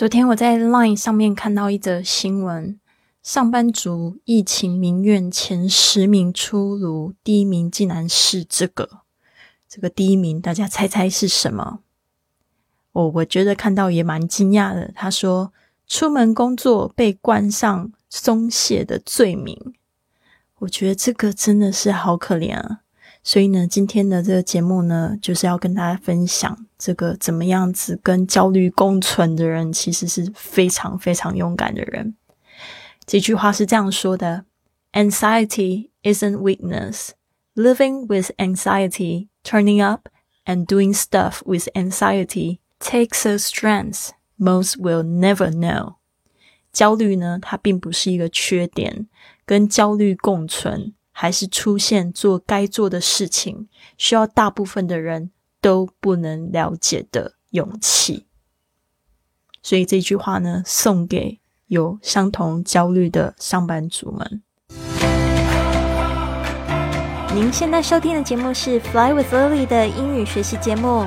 昨天我在 Line 上面看到一则新闻，上班族疫情民怨前十名出炉，第一名竟然是这个。这个第一名，大家猜猜是什么？我我觉得看到也蛮惊讶的。他说，出门工作被冠上松懈的罪名。我觉得这个真的是好可怜啊。所以呢，今天的这个节目呢，就是要跟大家分享这个怎么样子跟焦虑共存的人，其实是非常非常勇敢的人。这句话是这样说的：“Anxiety isn't weakness. Living with anxiety, turning up, and doing stuff with anxiety takes a strength most will never know。”焦虑呢，它并不是一个缺点，跟焦虑共存。还是出现做该做的事情，需要大部分的人都不能了解的勇气。所以这句话呢，送给有相同焦虑的上班族们。您现在收听的节目是《Fly with Lily》的英语学习节目。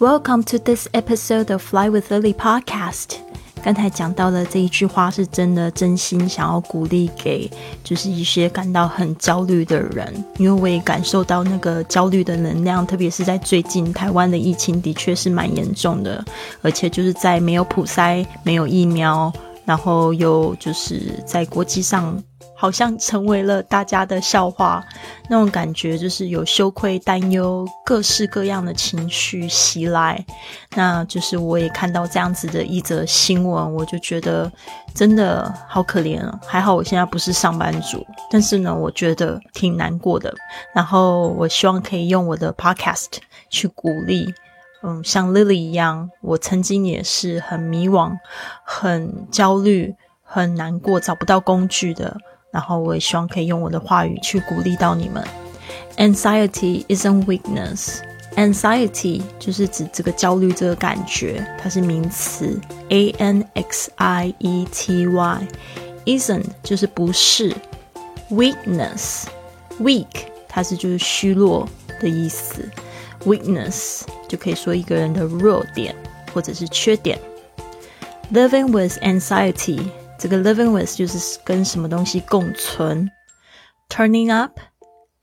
Welcome to this episode of Fly with Lily podcast。刚才讲到的这一句话是真的，真心想要鼓励给就是一些感到很焦虑的人，因为我也感受到那个焦虑的能量，特别是在最近台湾的疫情的确是蛮严重的，而且就是在没有普筛、没有疫苗，然后又就是在国际上。好像成为了大家的笑话，那种感觉就是有羞愧、担忧，各式各样的情绪袭来。那就是我也看到这样子的一则新闻，我就觉得真的好可怜啊！还好我现在不是上班族，但是呢，我觉得挺难过的。然后我希望可以用我的 podcast 去鼓励，嗯，像 Lily 一样，我曾经也是很迷惘、很焦虑、很难过，找不到工具的。然后我也希望可以用我的话语去鼓励到你们。Anxiety isn't weakness. Anxiety 就是指这个焦虑这个感觉，它是名词。A N X I E T Y isn't 就是不是。Weakness weak 它是就是虚弱的意思。Weakness 就可以说一个人的弱点或者是缺点。Living with anxiety 这个 living with 就是跟什么东西共存，turning up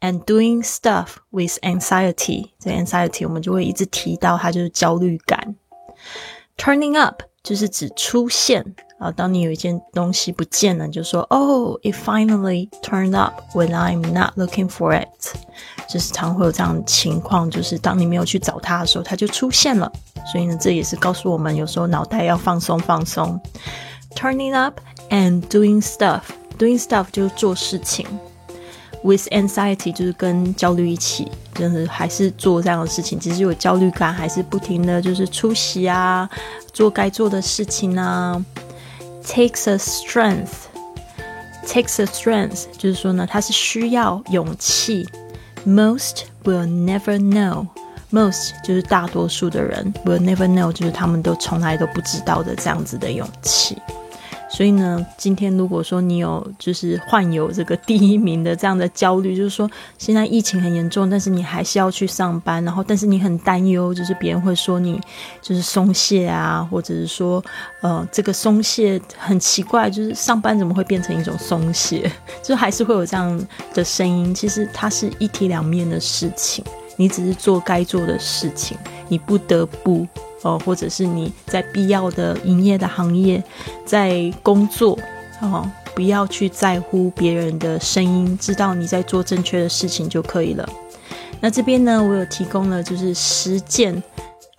and doing stuff with anxiety。这 anxiety 我们就会一直提到它就是焦虑感。turning up 就是指出现啊，当你有一件东西不见了，就说 Oh, it finally turned up when I'm not looking for it。 就是常会有这样的情况，就是当你没有去找它的时候，它就出现了。所以呢，这也是告诉我们，有时候脑袋要放松放松。turning up and doing stuff. Doing stuff 就是做事情，with anxiety 就是跟焦虑一起，就是还是做这样的事情。其实有焦虑感，还是不停的就是出席啊，做该做的事情啊。Takes a strength, takes a strength 就是说呢，它是需要勇气。Most will never know. Most 就是大多数的人，will never know 就是他们都从来都不知道的这样子的勇气。所以呢，今天如果说你有就是患有这个第一名的这样的焦虑，就是说现在疫情很严重，但是你还是要去上班，然后但是你很担忧，就是别人会说你就是松懈啊，或者是说呃这个松懈很奇怪，就是上班怎么会变成一种松懈？就还是会有这样的声音。其实它是一体两面的事情，你只是做该做的事情，你不得不。哦，或者是你在必要的营业的行业，在工作，哦，不要去在乎别人的声音，知道你在做正确的事情就可以了。那这边呢，我有提供了就是实践，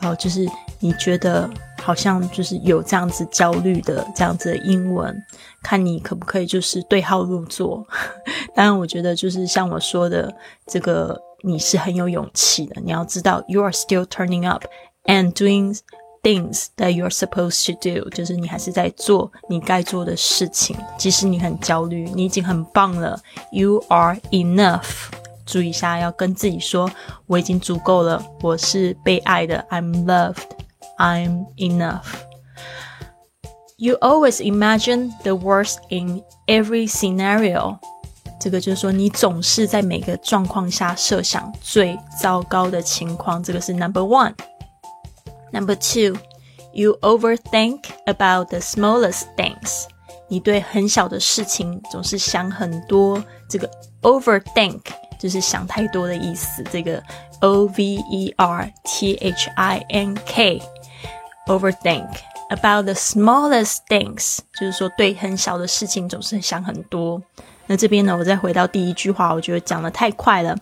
哦，就是你觉得好像就是有这样子焦虑的这样子的英文，看你可不可以就是对号入座。当然，我觉得就是像我说的这个。你是很有勇气的。你要知道，you are still turning up and doing things that you are supposed to do，就是你还是在做你该做的事情。即使你很焦虑，你已经很棒了。You are enough。注意一下，要跟自己说，我已经足够了，我是被爱的。I'm loved. I'm enough. You always imagine the worst in every scenario. 这个就是说，你总是在每个状况下设想最糟糕的情况。这个是 number one。Number two, you overthink about the smallest things。你对很小的事情总是想很多。这个 overthink 就是想太多的意思。这个 o v e r t h i n k overthink about the smallest things，就是说对很小的事情总是想很多。 那这边呢，我再回到第一句话，我觉得讲的太快了。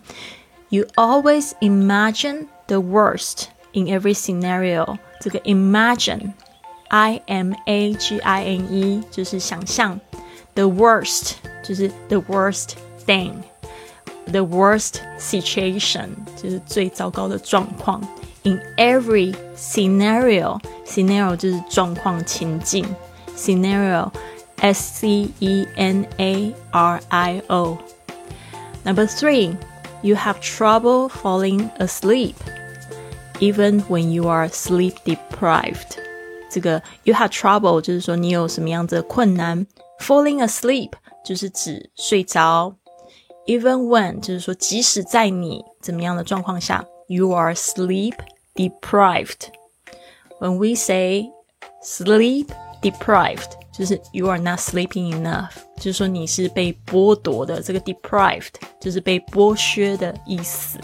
You always imagine the worst in every scenario。这个 imagine，I M A G I N E，就是想象。The worst 就是 the worst thing，the worst situation 就是最糟糕的状况。In every scenario，scenario 就是状况情境，scenario。 S C E N A R I O. Number three, you have trouble falling asleep, even when you are sleep deprived. 这个 you have trouble 就是说你有什么样子的困难，falling asleep 就是指睡着，even when 就是说即使在你怎么样的状况下，you are sleep deprived. When we say sleep deprived 就是 you are not sleeping enough，就是说你是被剥夺的。这个 deprived 就是被剥削的意思。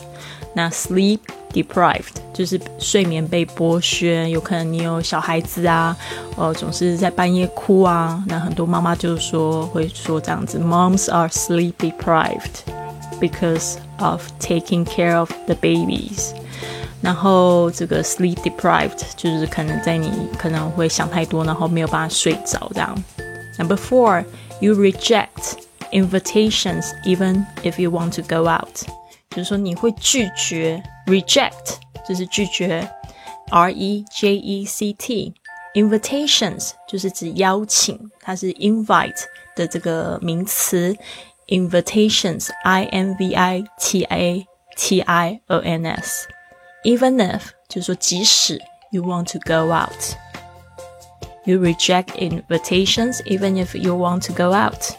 那 sleep deprived 就是睡眠被剥削，有可能你有小孩子啊，呃，总是在半夜哭啊。那很多妈妈就是说会说这样子，moms are sleep deprived because of taking care of the babies。 然后这个 sleep deprived 就是可能在你可能会想太多，然后没有办法睡着这样。Number four, you reject invitations even if you want to go out，就是说你会拒绝 reject 就是拒绝 R E J E C T invitations 就是指邀请，它是 invite 的这个名词 invitations I N V I T A T I O N S。Even if 就是说，即使 you want to go out, you reject invitations even if you want to go out。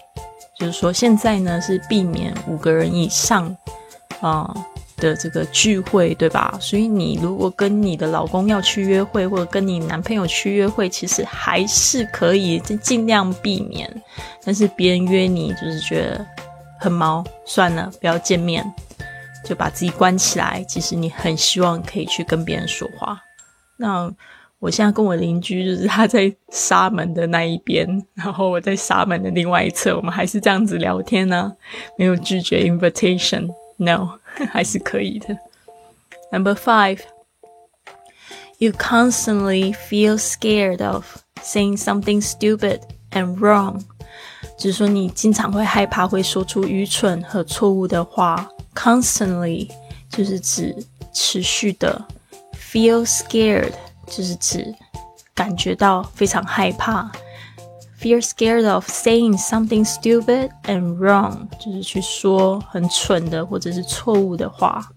就是说，现在呢是避免五个人以上啊、的这个聚会，对吧？所以你如果跟你的老公要去约会，或者跟你男朋友去约会，其实还是可以尽量避免。但是别人约你，就是觉得很毛，算了，不要见面。就把自己关起来。其实你很希望可以去跟别人说话。那我现在跟我邻居，就是他在沙门的那一边，然后我在沙门的另外一侧，我们还是这样子聊天呢，没有拒绝 invitation，no，还是可以的。Number five, you constantly feel scared of saying something stupid and wrong，就是说你经常会害怕会说出愚蠢和错误的话。Constantly 就是指持续的，feel scared 就是指感觉到非常害怕，feel scared of saying something stupid and wrong 就是去说很蠢的或者是错误的话。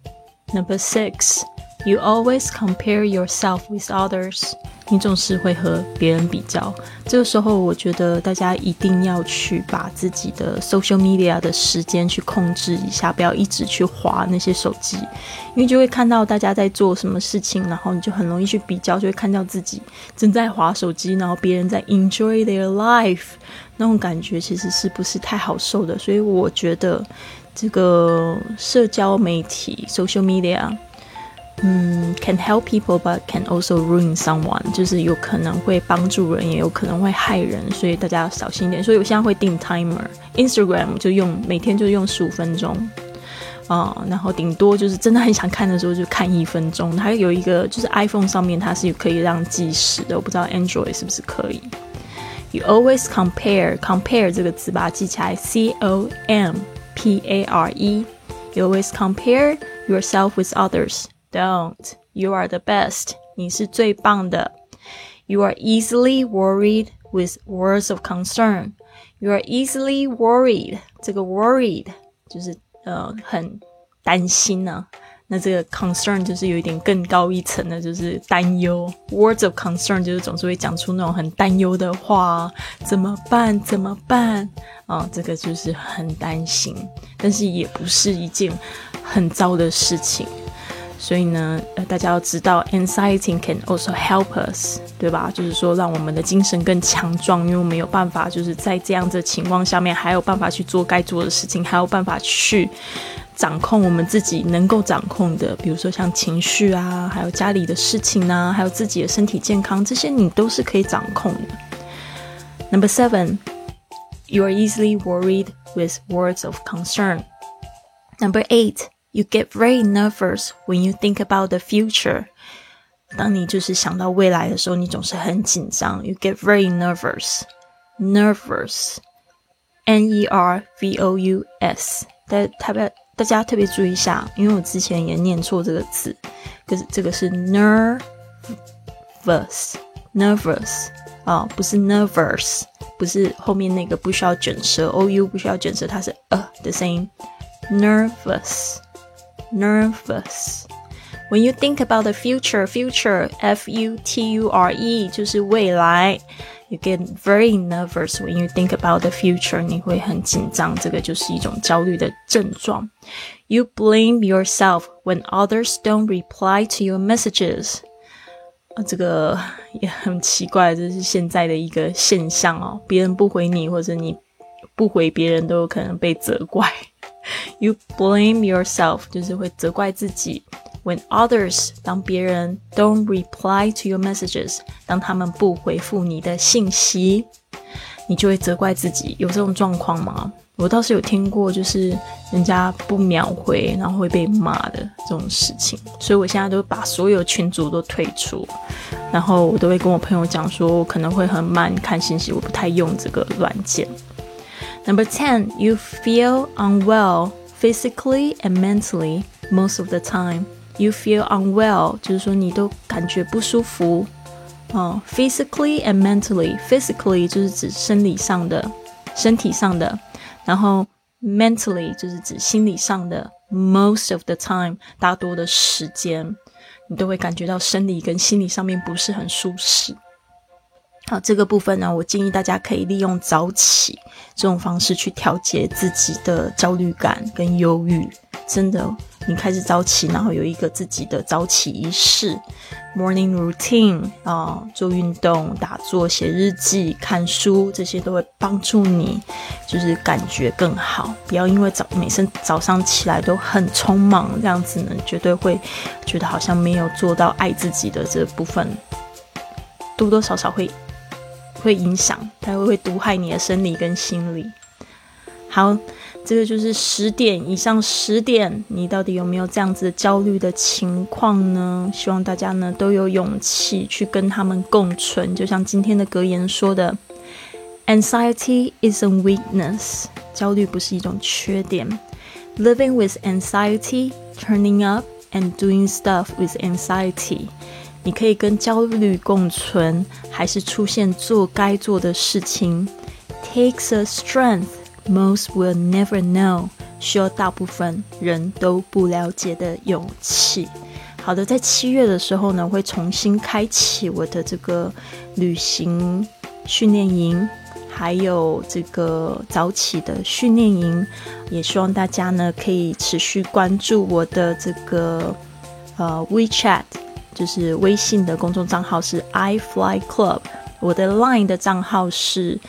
Number six, you always compare yourself with others. 你总是会和别人比较，这个时候我觉得大家一定要去把自己的 social media 的时间去控制一下，不要一直去划那些手机，因为就会看到大家在做什么事情，然后你就很容易去比较，就会看到自己正在划手机，然后别人在 enjoy their life，那种感觉其实是不是太好受的？所以我觉得这个社交媒体 social media。嗯，can help people but can also ruin someone，就是有可能会帮助人，也有可能会害人，所以大家要小心一点。所以我现在会定 timer，Instagram 就用每天就用十五分钟啊，然后顶多就是真的很想看的时候就看一分钟。还有一个就是 iPhone 上面它是可以让计时的，我不知道 Android 是不是可以。You always compare compare 这个词把它记起来，C O M P A R E。You always compare yourself with others. Don't. You are the best. 你是最棒的。You are easily worried with words of concern. You are easily worried. 这个 worried 就是呃很担心呢、啊。 那这个 concern 就是有一点更高一层的，就是担忧。Words of concern 就是总是会讲出那种很担忧的话，怎么办？怎么办？啊，这个就是很担心，但是也不是一件很糟的事情。所以呢，呃，大家要知道，anxiety can also help us，对吧？就是说，让我们的精神更强壮，因为我们有办法，就是在这样的情况下面，还有办法去做该做的事情，还有办法去。掌控我们自己能够掌控的，比如说像情绪啊，还有家里的事情啊，还有自己的身体健康，这些你都是可以掌控的。Number seven, you are easily worried with words of concern. Number eight, you get very nervous when you think about the future. 当你就是想到未来的时候，你总是很紧张。You get very nervous, nervous, N-E-R-V-O-U-S. 但特别 大家特别注意一下，因为我之前也念错这个字，可是这个是 nervous，nervous 啊，不是 nervous，不是后面那个不需要卷舌，o u 不需要卷舌，它是呃的声音，nervous，nervous。When you think about the future, future, F-U-T-U-R-E 就是未来。 You get very nervous when you think about the future. 你会很紧张，这个就是一种焦虑的症状。You blame yourself when others don't reply to your messages. 啊，这个也很奇怪，这是现在的一个现象哦。别人不回你，或者你不回别人，都有可能被责怪。You blame yourself，就是会责怪自己。 When others 当别人 don't reply to your messages，当他们不回复你的信息，你就会责怪自己。有这种状况吗？我倒是有听过，就是人家不秒回，然后会被骂的这种事情。所以我现在都把所有群组都退出，然后我都会跟我朋友讲说，我可能会很慢看信息，我不太用这个软件。Number ten, you feel unwell physically and mentally most of the time. You feel unwell，就是说你都感觉不舒服，哦，physically and mentally。physically 就是指生理上的、身体上的，然后 mentally 就是指心理上的。Most of the time，大多的时间，你都会感觉到生理跟心理上面不是很舒适。好，这个部分呢，我建议大家可以利用早起这种方式去调节自己的焦虑感跟忧郁。真的。你开始早起，然后有一个自己的早起仪式，morning routine 啊，做运动、打坐、写日记、看书，这些都会帮助你，就是感觉更好。不要因为早每次早上起来都很匆忙，这样子呢，绝对会觉得好像没有做到爱自己的这部分，多多少少会会影响，它会会毒害你的生理跟心理。好。这个就是十点以上，十点，你到底有没有这样子焦虑的情况呢？希望大家呢都有勇气去跟他们共存。就像今天的格言说的，Anxiety is a weakness，焦虑不是一种缺点。Living with anxiety, turning up and doing stuff with anxiety，你可以跟焦虑共存，还是出现做该做的事情，takes a strength。Most will never know，需要大部分人都不了解的勇气。好的，在七月的时候呢，会重新开启我的这个旅行训练营，还有这个早起的训练营。也希望大家呢可以持续关注我的这个呃 WeChat，就是微信的公众账号是 I Fly Club，我的 Line 的账号是。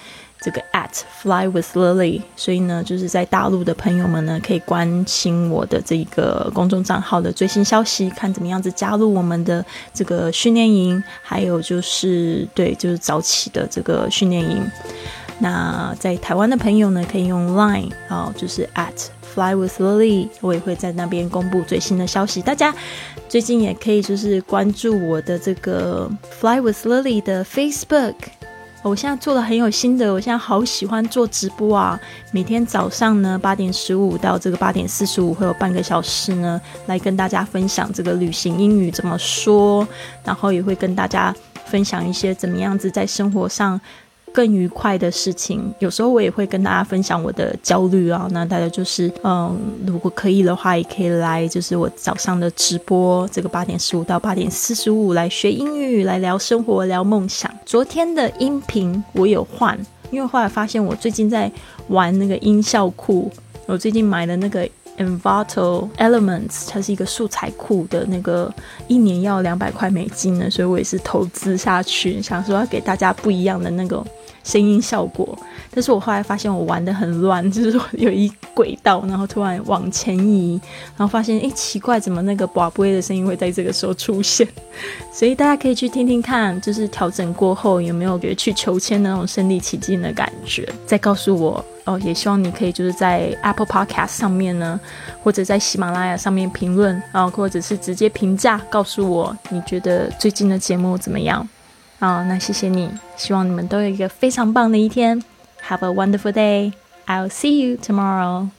这个 at fly with Lily，所以呢，就是在大陆的朋友们呢，可以关心我的这个公众账号的最新消息，看怎么样子加入我们的这个训练营，还有就是对，就是早起的这个训练营。那在台湾的朋友呢，可以用 Line 啊，就是 at fly with Lily，我也会在那边公布最新的消息。大家最近也可以就是关注我的这个 fly with Lily 的 Facebook。我现在做的很有心得，我现在好喜欢做直播啊！每天早上呢八点十五到这个八点四十五会有半个小时呢，来跟大家分享这个旅行英语怎么说，然后也会跟大家分享一些怎么样子在生活上。更愉快的事情，有时候我也会跟大家分享我的焦虑啊。那大家就是，嗯，如果可以的话，也可以来，就是我早上的直播，这个八点十五到八点四十五来学英语，来聊生活，聊梦想。昨天的音频我有换，因为后来发现我最近在玩那个音效库，我最近买的那个 Envato Elements，它是一个素材库的那个，一年要两百块美金呢，所以我也是投资下去，想说要给大家不一样的那个。声音效果，但是我后来发现我玩的很乱，就是有一轨道，然后突然往前移，然后发现哎奇怪，怎么那个宝贝的声音会在这个时候出现？所以大家可以去听听看，就是调整过后有没有觉得去求签那种身临其境的感觉？再告诉我哦，也希望你可以就是在 Apple Podcast 上面呢，或者在喜马拉雅上面评论啊，或者是直接评价告诉我你觉得最近的节目怎么样？好，那谢谢你，希望你们都有一个非常棒的一天。Have a wonderful day. I'll see you tomorrow.